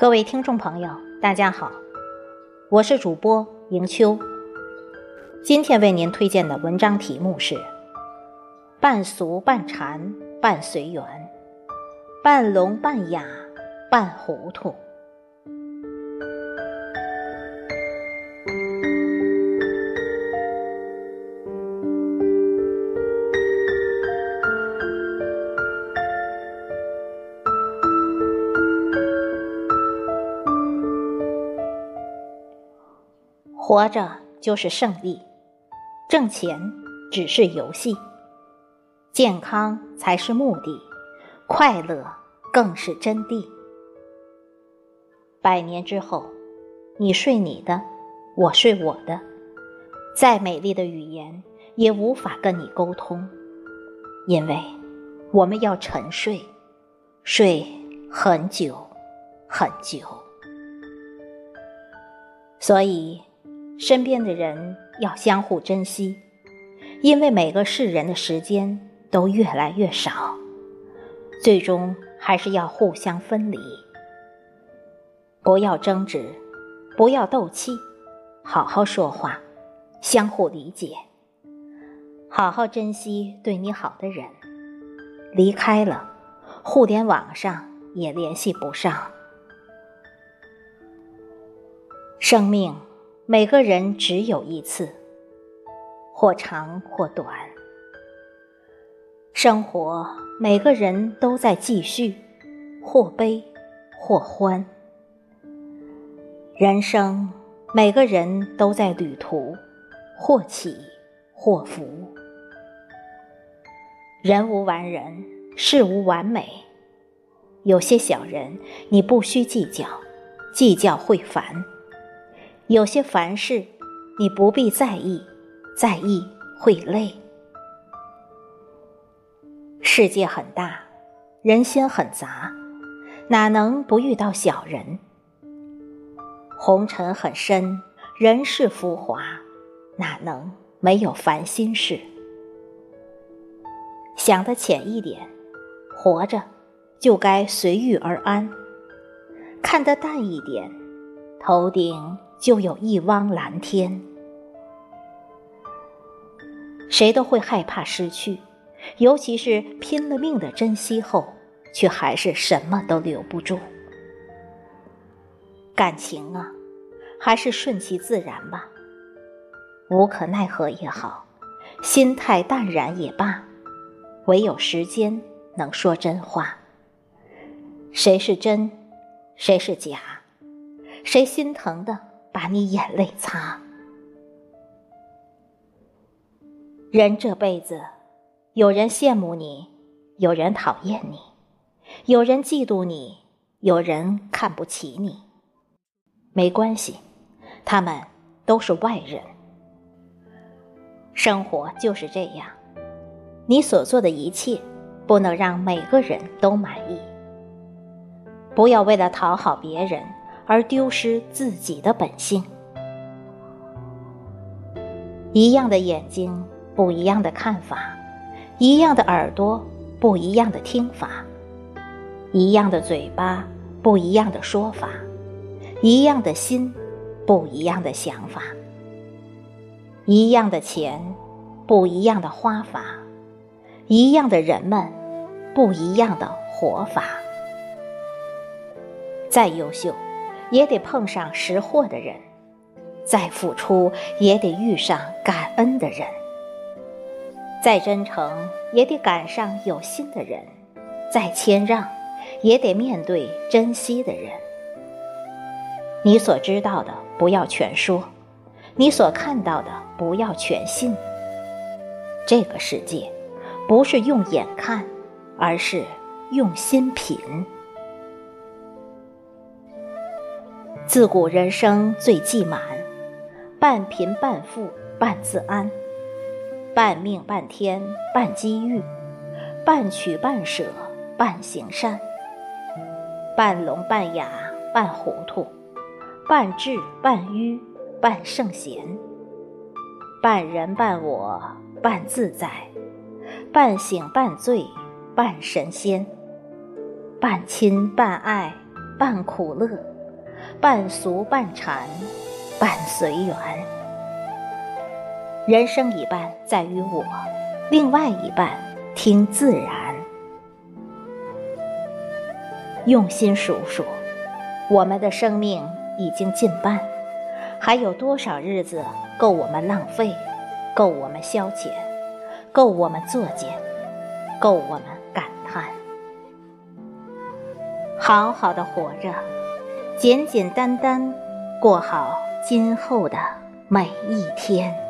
各位听众朋友，大家好，我是主播迎秋。今天为您推荐的文章题目是“半俗半禅半随缘，半聋半哑半糊涂”。活着就是胜利，挣钱只是游戏，健康才是目的，快乐更是真谛。百年之后，你睡你的，我睡我的，再美丽的语言也无法跟你沟通，因为我们要沉睡，睡很久很久，所以。身边的人要相互珍惜，因为每个世人的时间都越来越少，最终还是要互相分离。不要争执，不要斗气，好好说话，相互理解，好好珍惜对你好的人。离开了，互联网上也联系不上。生命。每个人只有一次，或长或短。生活，每个人都在继续，或悲或欢。人生，每个人都在旅途，或起或伏。人无完人，事无完美。有些小人，你不需计较，计较会烦。有些凡事，你不必在意，在意会累。世界很大，人心很杂，哪能不遇到小人？红尘很深，人世浮华，哪能没有烦心事？想得浅一点，活着就该随遇而安；看得淡一点，头顶。就有一汪蓝天。谁都会害怕失去，尤其是拼了命的珍惜后，却还是什么都留不住。感情啊，还是顺其自然吧。无可奈何也好，心态淡然也罢，唯有时间能说真话。谁是真，谁是假，谁心疼的？把你眼泪擦。人这辈子，有人羡慕你，有人讨厌你，有人嫉妒你，有人看不起你。没关系，他们都是外人。生活就是这样，你所做的一切，不能让每个人都满意。不要为了讨好别人。而丢失自己的本性。一样的眼睛，不一样的看法；一样的耳朵，不一样的听法；一样的嘴巴，不一样的说法；一样的心，不一样的想法；一样的钱，不一样的花法；一样的人们，不一样的活法。再优秀。也得碰上识货的人，再付出也得遇上感恩的人；再真诚也得赶上有心的人；再谦让也得面对珍惜的人。你所知道的不要全说，你所看到的不要全信。这个世界不是用眼看，而是用心品。自古人生最忌满，半贫半富半自安，半命半天半机遇，半取半舍半行善，半聋半哑半糊涂，半智半愚半圣贤，半人半我半自在，半醒半醉半神仙，半亲半爱半苦乐。半俗半禅，半随缘。人生一半在于我，另外一半听自然。用心数数，我们的生命已经近半，还有多少日子够我们浪费，够我们消遣，够我们作践，够我们感叹？好好的活着，简简单单过好今后的每一天。